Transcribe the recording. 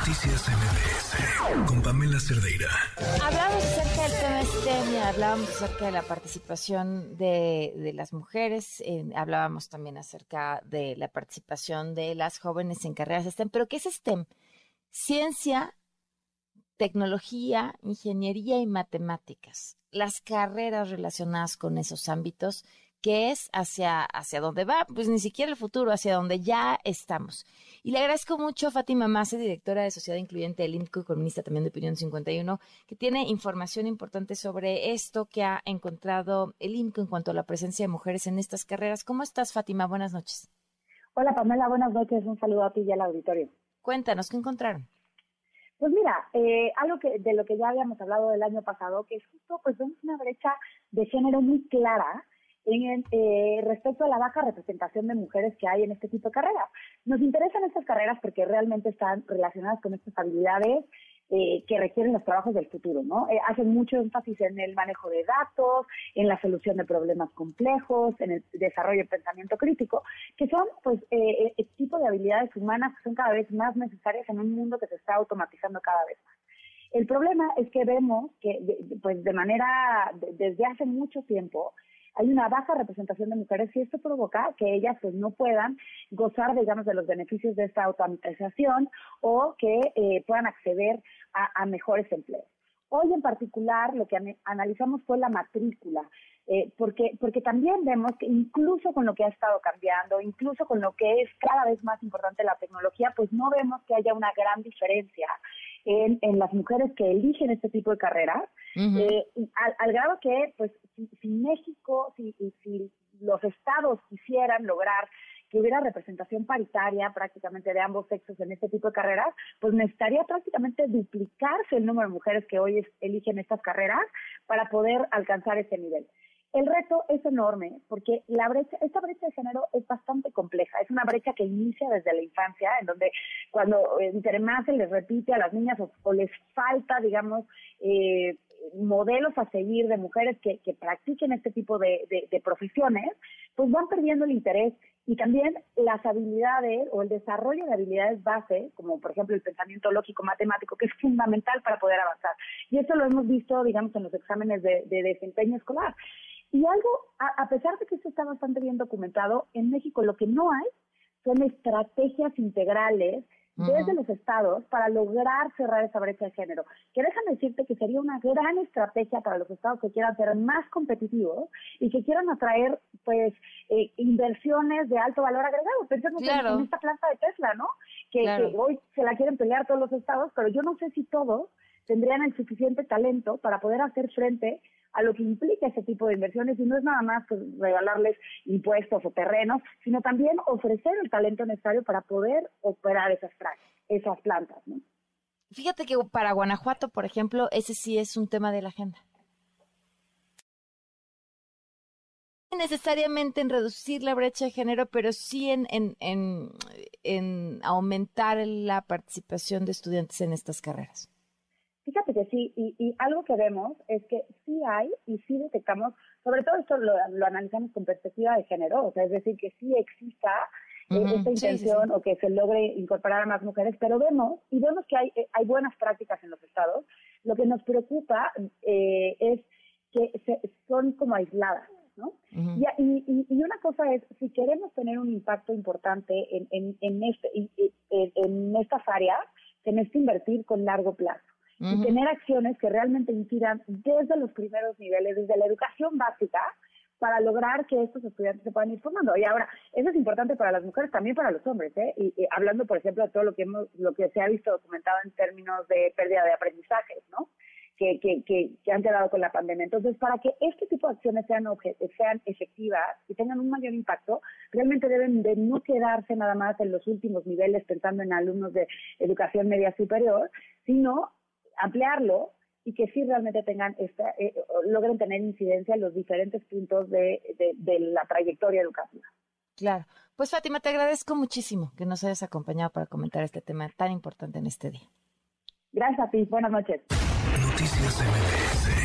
Noticias MBS con Pamela Cerdeira. Hablamos acerca del tema STEM hablábamos acerca de la participación de, las mujeres, hablábamos también acerca de la participación de las jóvenes en carreras STEM. ¿Pero qué es STEM? Ciencia, tecnología, ingeniería y matemáticas. Las carreras relacionadas con esos ámbitos que es hacia, hacia dónde va, pues ni siquiera el futuro, hacia donde ya estamos. Y le agradezco mucho a Fátima Mase, directora de Sociedad Incluyente del INCO y columnista también de Opinión 51, que tiene información importante sobre esto que ha encontrado el INCO en cuanto a la presencia de mujeres en estas carreras. ¿Cómo estás, Fátima? Buenas noches. Hola, Pamela, buenas noches. Un saludo a ti y al auditorio. Cuéntanos, ¿qué encontraron? Pues mira, eh, algo que de lo que ya habíamos hablado del año pasado, que es justo, pues vemos una brecha de género muy clara en, eh, respecto a la baja representación de mujeres que hay en este tipo de carreras. Nos interesan estas carreras porque realmente están relacionadas con estas habilidades eh, que requieren los trabajos del futuro, ¿no? Eh, hacen mucho énfasis en el manejo de datos, en la solución de problemas complejos, en el desarrollo de pensamiento crítico, que son, pues, eh, el tipo de habilidades humanas que son cada vez más necesarias en un mundo que se está automatizando cada vez más. El problema es que vemos que, pues, de manera, desde hace mucho tiempo, hay una baja representación de mujeres y esto provoca que ellas pues no puedan gozar, digamos, de los beneficios de esta automatización o que eh, puedan acceder a, mejores empleos. Hoy en particular lo que analizamos fue la matrícula, eh, porque, porque también vemos que incluso con lo que ha estado cambiando, incluso con lo que es cada vez más importante la tecnología, pues no vemos que haya una gran diferencia en, en las mujeres que eligen este tipo de carreras, eh, al, grado que, pues, si, México, si, si los estados quisieran lograr que hubiera representación paritaria prácticamente de ambos sexos en este tipo de carreras, pues necesitaría prácticamente duplicarse el número de mujeres que hoy eligen estas carreras para poder alcanzar ese nivel. El reto es enorme porque la brecha, esta brecha de género es bastante compleja. Es una brecha que inicia desde la infancia, en donde cuando entre más se les repite a las niñas o, les falta, digamos, eh, modelos a seguir de mujeres que, que practiquen este tipo de, de, profesiones, pues van perdiendo el interés y también las habilidades o el desarrollo de habilidades base, como por ejemplo el pensamiento lógico matemático, que es fundamental para poder avanzar. Y esto lo hemos visto, digamos, en los exámenes de desempeño escolar. Y algo, a, pesar de que esto está bastante bien documentado, en México lo que no hay son estrategias integrales desde los estados para lograr cerrar esa brecha de género. Que déjame decirte que sería una gran estrategia para los estados que quieran ser más competitivos y que quieran atraer pues eh, inversiones de alto valor agregado. Pensemos en, esta planta de Tesla, ¿no? Que, que hoy se la quieren pelear todos los estados, pero yo no sé si todos tendrían el suficiente talento para poder hacer frente a lo que implica ese tipo de inversiones y no es nada más que regalarles impuestos o terrenos, sino también ofrecer el talento necesario para poder operar esas, esas plantas. Fíjate que para Guanajuato, por ejemplo, ese sí es un tema de la agenda. necesariamente en reducir la brecha de género, pero sí en aumentar la participación de estudiantes en estas carreras. Fíjate que sí, y, algo que vemos es que sí hay y sí detectamos, sobre todo esto lo, analizamos con perspectiva de género, o sea, es decir, que sí exista eh, esta intención o que se logre incorporar a más mujeres, pero vemos, y vemos que hay, eh, hay buenas prácticas en los estados, lo que nos preocupa eh, es que son como aisladas. ¿no? y, y, y, una cosa es, si queremos tener un impacto importante en, en, en, este, en, en estas áreas, se necesita invertir con largo plazo y tener acciones que realmente incidan desde los primeros niveles, desde la educación básica, para lograr que estos estudiantes se puedan ir formando. Y ahora, eso es importante para las mujeres, también para los hombres, ¿eh? Y, hablando, por ejemplo, de todo lo que hemos, lo que se ha visto documentado en términos de pérdida de aprendizajes, ¿no? Que, que, que, han quedado con la pandemia. Entonces, para que este tipo de acciones sean, sean efectivas y tengan un mayor impacto, realmente deben de no quedarse nada más en los últimos niveles pensando en alumnos de educación media superior, sino ampliarlo y que sí realmente tengan esta, eh, logren tener incidencia en los diferentes puntos de, la trayectoria educativa. Claro. Pues Fátima, te agradezco muchísimo que nos hayas acompañado para comentar este tema tan importante en este día. Gracias a ti. Buenas noches. Noticias